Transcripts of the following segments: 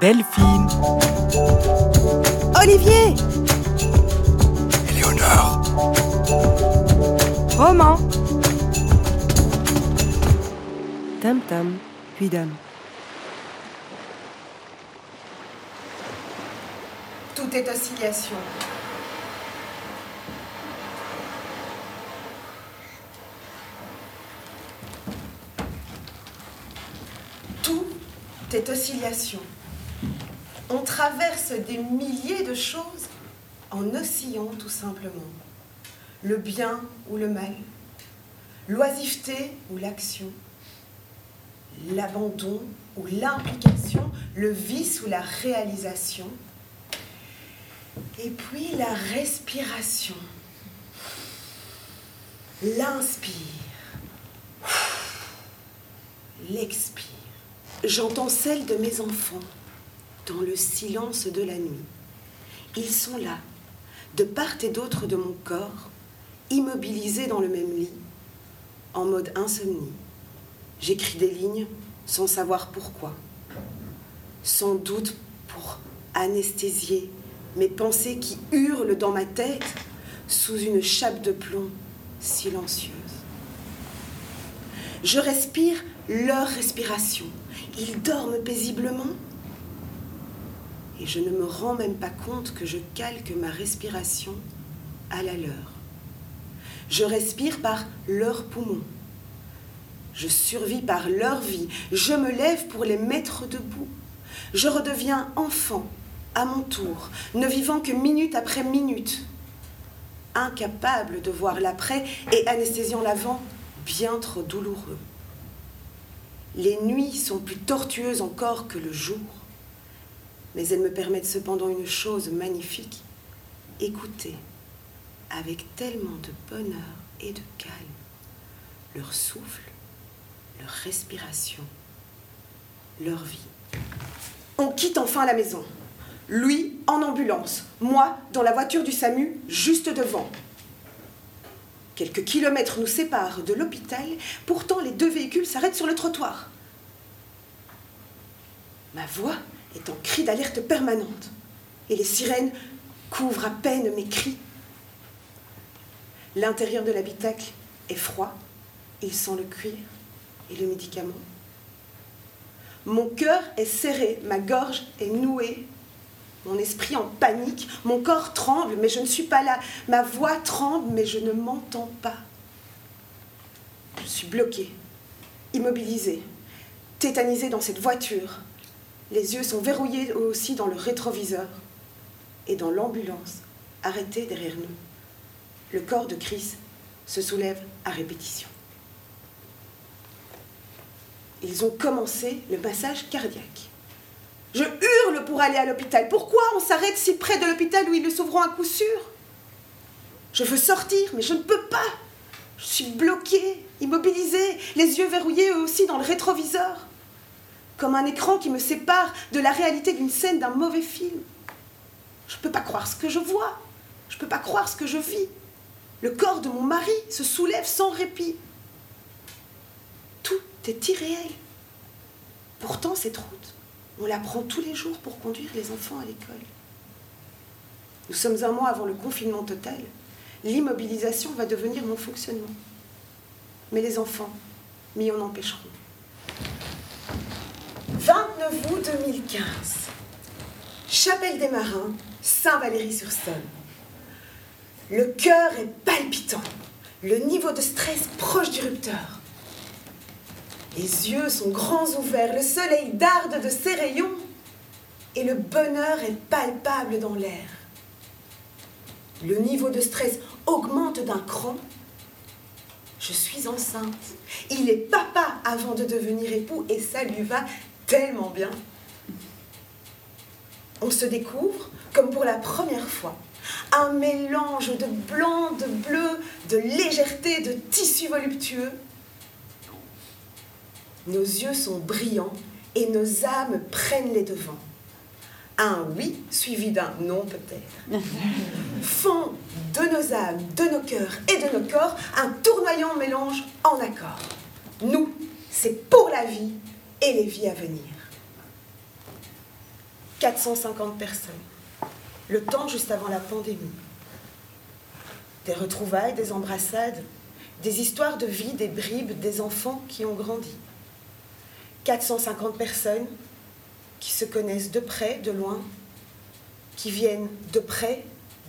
Delphine. Olivier Éléonore. Roman Tam tam, puis dame. Tout est oscillation. Tout est oscillation. On traverse des milliers de choses en oscillant tout simplement. Le bien ou le mal, l'oisiveté ou l'action, l'abandon ou l'implication, le vice ou la réalisation, et puis la respiration. L'inspire, l'expire. J'entends celle de mes enfants dans le silence de la nuit. Ils sont là, de part et d'autre de mon corps, immobilisés dans le même lit, en mode insomnie. J'écris des lignes sans savoir pourquoi. Sans doute pour anesthésier mes pensées qui hurlent dans ma tête sous une chape de plomb silencieuse. Je respire leur respiration. Ils dorment paisiblement. Et je ne me rends même pas compte que je calque ma respiration à la leur. Je respire par leurs poumons. Je survis par leur vie. Je me lève pour les mettre debout. Je redeviens enfant à mon tour, ne vivant que minute après minute, incapable de voir l'après et anesthésiant l'avant, bien trop douloureux. Les nuits sont plus tortueuses encore que le jour, mais elles me permettent cependant une chose magnifique, écouter avec tellement de bonheur et de calme leur souffle, leur respiration, leur vie. On quitte enfin la maison. Lui en ambulance, moi dans la voiture du SAMU juste devant. Quelques kilomètres nous séparent de l'hôpital, pourtant les deux véhicules s'arrêtent sur le trottoir. Ma voix est en cri d'alerte permanente et les sirènes couvrent à peine mes cris. L'intérieur de l'habitacle est froid, il sent le cuir et le médicament. Mon cœur est serré, ma gorge est nouée, mon esprit en panique, mon corps tremble, mais je ne suis pas là. Ma voix tremble, mais je ne m'entends pas. Je suis bloquée, immobilisée, tétanisée dans cette voiture. Les yeux sont verrouillés aussi dans le rétroviseur et dans l'ambulance, arrêtée derrière nous. Le corps de Chris se soulève à répétition. Ils ont commencé le passage cardiaque. Je hurle pour aller à l'hôpital. Pourquoi on s'arrête si près de l'hôpital où ils le sauveront à coup sûr? Je veux sortir, mais je ne peux pas. Je suis bloquée, immobilisée, les yeux verrouillés eux aussi dans le rétroviseur. Comme un écran qui me sépare de la réalité d'une scène d'un mauvais film. Je ne peux pas croire ce que je vois. Je ne peux pas croire ce que je vis. Le corps de mon mari se soulève sans répit. Tout est irréel. Pourtant, cette route, on la prend tous les jours pour conduire les enfants à l'école. Nous sommes un mois avant le confinement total. L'immobilisation va devenir mon fonctionnement. Mais les enfants m'y en empêcheront. 29 août 2015. Chapelle des Marins, Saint-Valery-sur-Somme. Le cœur est palpitant. Le niveau de stress proche du rupteur. Les yeux sont grands ouverts, le soleil darde de ses rayons et le bonheur est palpable dans l'air. Le niveau de stress augmente d'un cran. Je suis enceinte. Il est papa avant de devenir époux et ça lui va tellement bien. On se découvre comme pour la première fois. Un mélange de blanc, de bleu, de légèreté, de tissu voluptueux. Nos yeux sont brillants et nos âmes prennent les devants. Un oui suivi d'un non peut-être. Font de nos âmes, de nos cœurs et de nos corps un tournoyant mélange en accord. Nous, c'est pour la vie et les vies à venir. 450 personnes. Le temps juste avant la pandémie. Des retrouvailles, des embrassades, des histoires de vie, des bribes, des enfants qui ont grandi. 450 personnes qui se connaissent de près, de loin, qui viennent de près,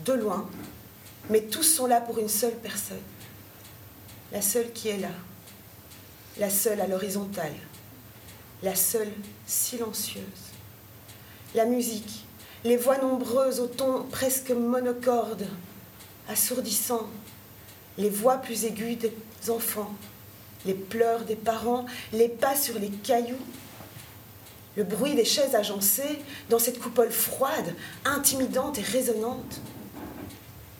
de loin, mais tous sont là pour une seule personne. La seule qui est là, la seule à l'horizontale, la seule silencieuse. La musique, les voix nombreuses au ton presque monocorde, assourdissant, les voix plus aiguës des enfants, les pleurs des parents, les pas sur les cailloux, le bruit des chaises agencées dans cette coupole froide, intimidante et résonnante.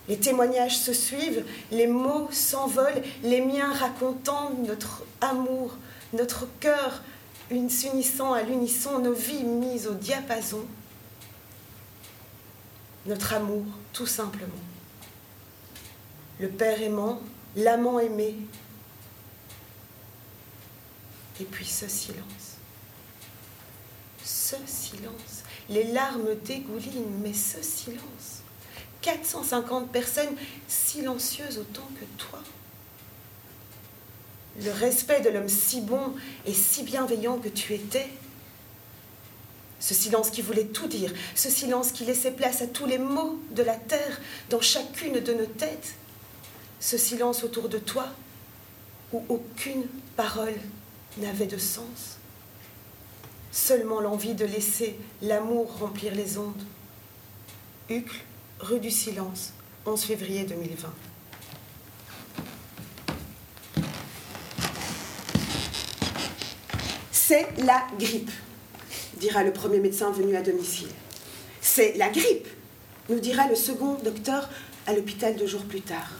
Les témoignages se suivent, les mots s'envolent, les miens racontant notre amour, notre cœur s'unissant à l'unisson, nos vies mises au diapason, notre amour tout simplement. Le Père aimant, l'amant aimé, et puis ce silence. Ce silence. Les larmes dégoulinent, mais ce silence. 450 personnes silencieuses autant que toi. Le respect de l'homme si bon et si bienveillant que tu étais. Ce silence qui voulait tout dire, ce silence qui laissait place à tous les mots de la terre dans chacune de nos têtes. Ce silence autour de toi où aucune parole n'avait de sens. Seulement l'envie de laisser l'amour remplir les ondes. Hucle, rue du Silence, 11 février 2020. C'est la grippe, dira le premier médecin venu à domicile. C'est la grippe, nous dira le second docteur à l'hôpital deux jours plus tard.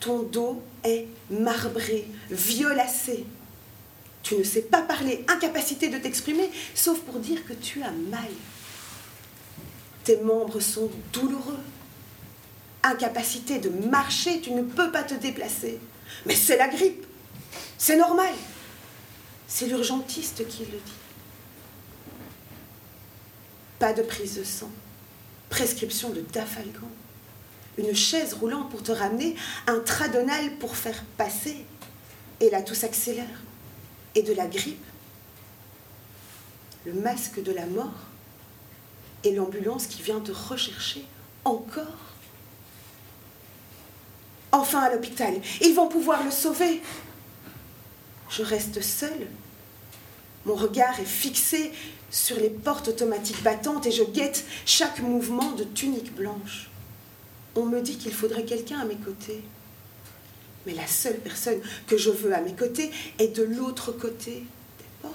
Ton dos est marbré, violacé, tu ne sais pas parler, incapacité de t'exprimer, sauf pour dire que tu as mal. Tes membres sont douloureux. Incapacité de marcher, tu ne peux pas te déplacer. Mais c'est la grippe. C'est normal. C'est l'urgentiste qui le dit. Pas de prise de sang. Prescription de Dafalgan. Une chaise roulante pour te ramener, un tradonal pour faire passer. Et là, tout s'accélère et de la grippe, le masque de la mort et l'ambulance qui vient te rechercher encore. Enfin à l'hôpital, ils vont pouvoir le sauver. Je reste seule. Mon regard est fixé sur les portes automatiques battantes et je guette chaque mouvement de tunique blanche. On me dit qu'il faudrait quelqu'un à mes côtés. Mais la seule personne que je veux à mes côtés est de l'autre côté des portes.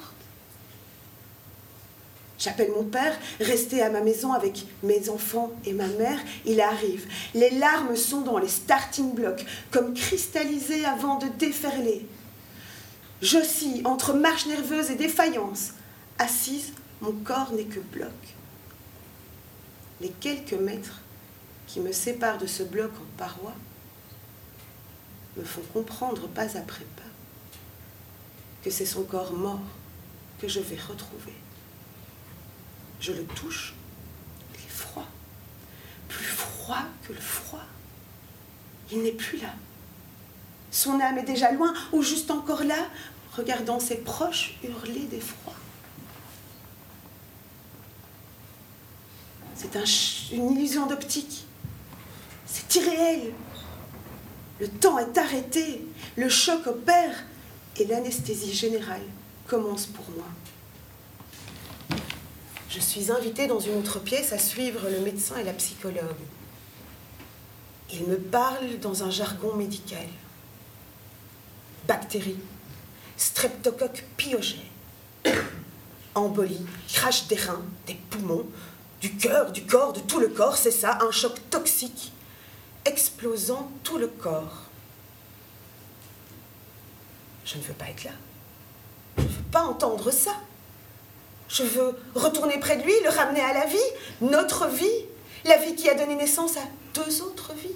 J'appelle mon père, resté à ma maison avec mes enfants et ma mère. Il arrive. Les larmes sont dans les starting blocks, comme cristallisées avant de déferler. J'oscille entre marche nerveuse et défaillance. Assise, mon corps n'est que bloc. Les quelques mètres qui me séparent de ce bloc en paroi me font comprendre pas après pas que c'est son corps mort que je vais retrouver. Je le touche, il est froid, plus froid que le froid. Il n'est plus là. Son âme est déjà loin ou juste encore là, regardant ses proches hurler d'effroi. C'est une illusion d'optique. C'est irréel. Le temps est arrêté, le choc opère et l'anesthésie générale commence pour moi. Je suis invitée dans une autre pièce à suivre le médecin et la psychologue. Ils me parlent dans un jargon médical. Bactéries, streptocoque pyogène, embolie, crash des reins, des poumons, du cœur, du corps, de tout le corps, c'est ça, un choc toxique explosant tout le corps. Je ne veux pas être là. Je ne veux pas entendre ça. Je veux retourner près de lui, le ramener à la vie, notre vie, la vie qui a donné naissance à deux autres vies.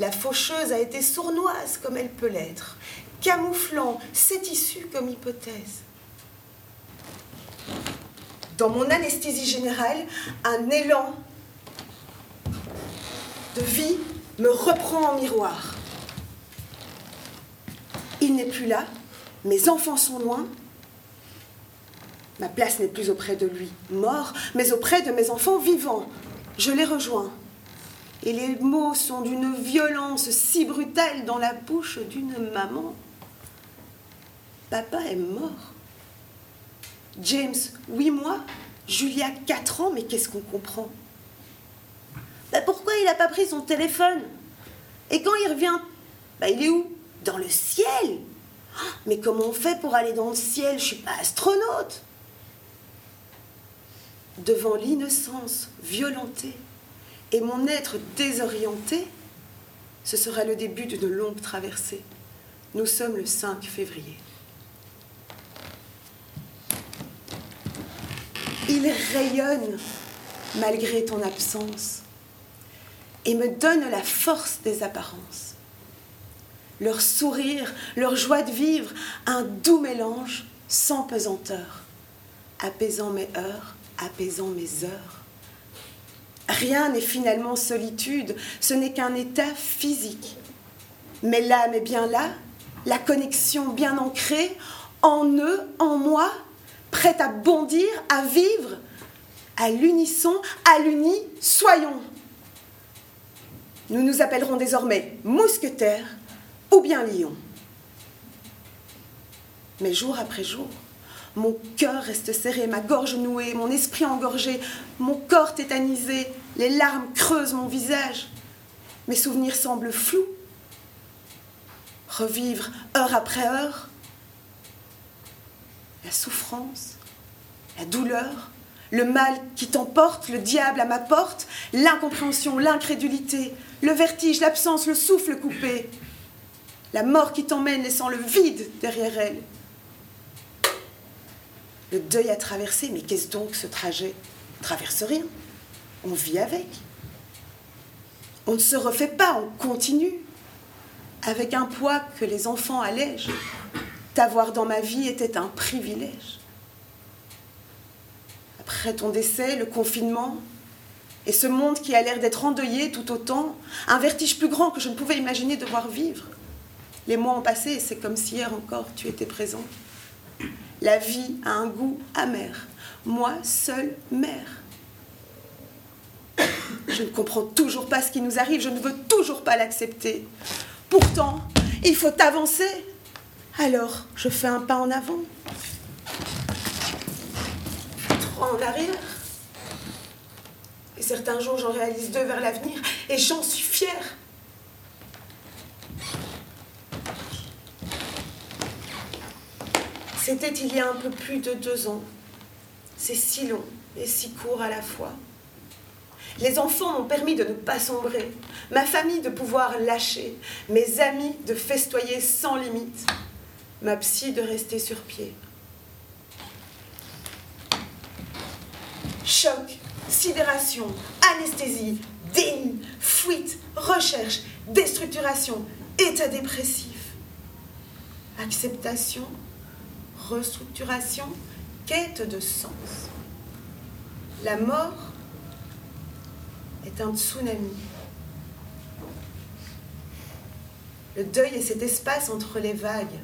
La faucheuse a été sournoise comme elle peut l'être, camouflant cette issue comme hypothèse. Dans mon anesthésie générale, un élan de vie me reprend en miroir. Il n'est plus là, mes enfants sont loin. Ma place n'est plus auprès de lui, mort, mais auprès de mes enfants vivants. Je les rejoins. Et les mots sont d'une violence si brutale dans la bouche d'une maman. Papa est mort. James, huit mois. Julia, quatre ans, mais qu'est-ce qu'on comprend? Bah, Pourquoi il n'a pas pris son téléphone? Et quand il revient, bah, il est où? Dans le ciel Mais comment on fait pour aller dans le ciel? Je suis pas astronaute. Devant l'innocence violentée et mon être désorienté, ce sera le début d'une longue traversée. Nous sommes le 5 février. Il rayonne malgré ton absence et me donne la force des apparences. Leur sourire, leur joie de vivre, un doux mélange sans pesanteur, apaisant mes heures, apaisant mes heures. Rien n'est finalement solitude, ce n'est qu'un état physique. Mais l'âme est bien là, la connexion bien ancrée, en eux, en moi, prête à bondir, à vivre, à l'unisson, à l'uni, soyons. Nous nous appellerons désormais mousquetaires ou bien lions. Mais jour après jour, mon cœur reste serré, ma gorge nouée, mon esprit engorgé, mon corps tétanisé, les larmes creusent mon visage. Mes souvenirs semblent flous. Revivre heure après heure la souffrance, la douleur, le mal qui t'emporte, le diable à ma porte, l'incompréhension, l'incrédulité, le vertige, l'absence, le souffle coupé, la mort qui t'emmène laissant le vide derrière elle. Le deuil à traverser, mais qu'est-ce donc ce trajet? Traverse rien. On vit avec. On ne se refait pas, on continue. Avec un poids que les enfants allègent. T'avoir dans ma vie était un privilège. Après ton décès, le confinement, et ce monde qui a l'air d'être endeuillé tout autant, un vertige plus grand que je ne pouvais imaginer devoir vivre. Les mois ont passé et c'est comme si hier encore tu étais présent. La vie a un goût amer. Moi, seule mère. Je ne comprends toujours pas ce qui nous arrive, je ne veux toujours pas l'accepter. Pourtant, il faut avancer. Alors, je fais un pas en avant, trois en arrière. Et certains jours, j'en réalise deux vers l'avenir, et j'en suis fière. C'était il y a un peu plus de deux ans. C'est si long et si court à la fois. Les enfants m'ont permis de ne pas sombrer, ma famille de pouvoir lâcher, mes amis de festoyer sans limite, ma psy de rester sur pied. Choc, sidération, anesthésie, déni, fuite, recherche, déstructuration, état dépressif, acceptation, restructuration, quête de sens. La mort est un tsunami. Le deuil est cet espace entre les vagues.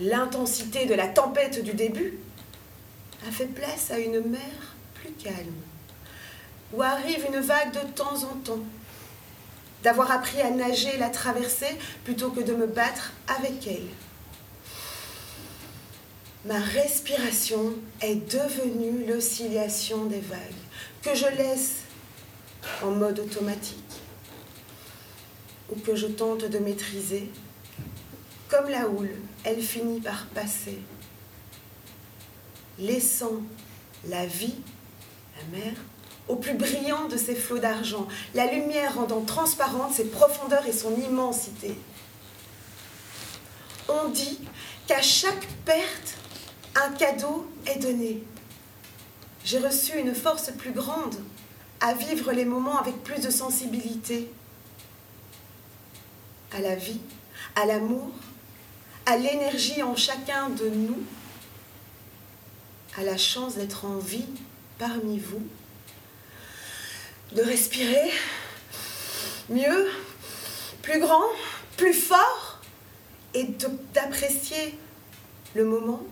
L'intensité de la tempête du début a fait place à une mer plus calme, où arrive une vague de temps en temps, d'avoir appris à nager et la traverser plutôt que de me battre avec elle. Ma respiration est devenue l'oscillation des vagues que je laisse en mode automatique ou que je tente de maîtriser. Comme la houle, elle finit par passer, laissant la vie, la mer, au plus brillant de ses flots d'argent, la lumière rendant transparente ses profondeurs et son immensité. On dit qu'à chaque perte, un cadeau est donné. J'ai reçu une force plus grande à vivre les moments avec plus de sensibilité à la vie, à l'amour, à l'énergie en chacun de nous, à la chance d'être en vie parmi vous, de respirer mieux, plus grand, plus fort, et d'apprécier le moment,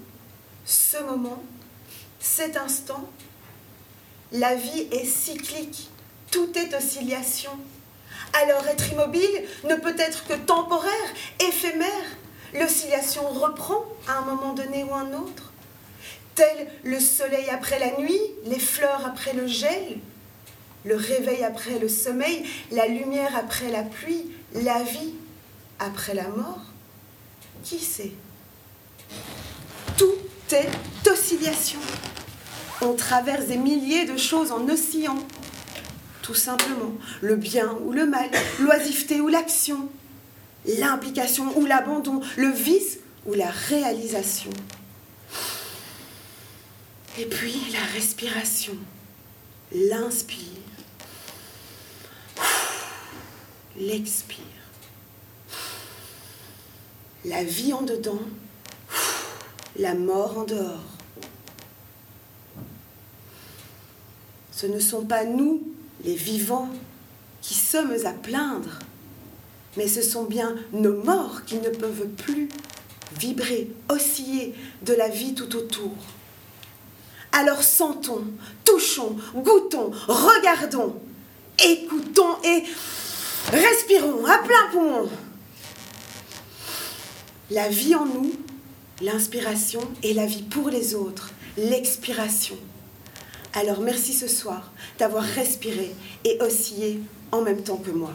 ce moment, cet instant. La vie est cyclique, tout est oscillation. Alors être immobile ne peut être que temporaire, éphémère. L'oscillation reprend à un moment donné ou un autre. Tel le soleil après la nuit, les fleurs après le gel, le réveil après le sommeil, la lumière après la pluie, la vie après la mort. Qui sait? Tout est oscillation. On traverse des milliers de choses en oscillant. Tout simplement, le bien ou le mal, l'oisiveté ou l'action, l'implication ou l'abandon, le vice ou la réalisation. Et puis la respiration, l'inspire, l'expire. La vie en dedans, la mort en dehors. Ce ne sont pas nous, les vivants, qui sommes à plaindre, mais ce sont bien nos morts qui ne peuvent plus vibrer, osciller de la vie tout autour. Alors sentons, touchons, goûtons, regardons, écoutons et respirons à plein poumon. La vie en nous, l'inspiration et la vie pour les autres, l'expiration. Alors merci ce soir d'avoir respiré et oscillé en même temps que moi.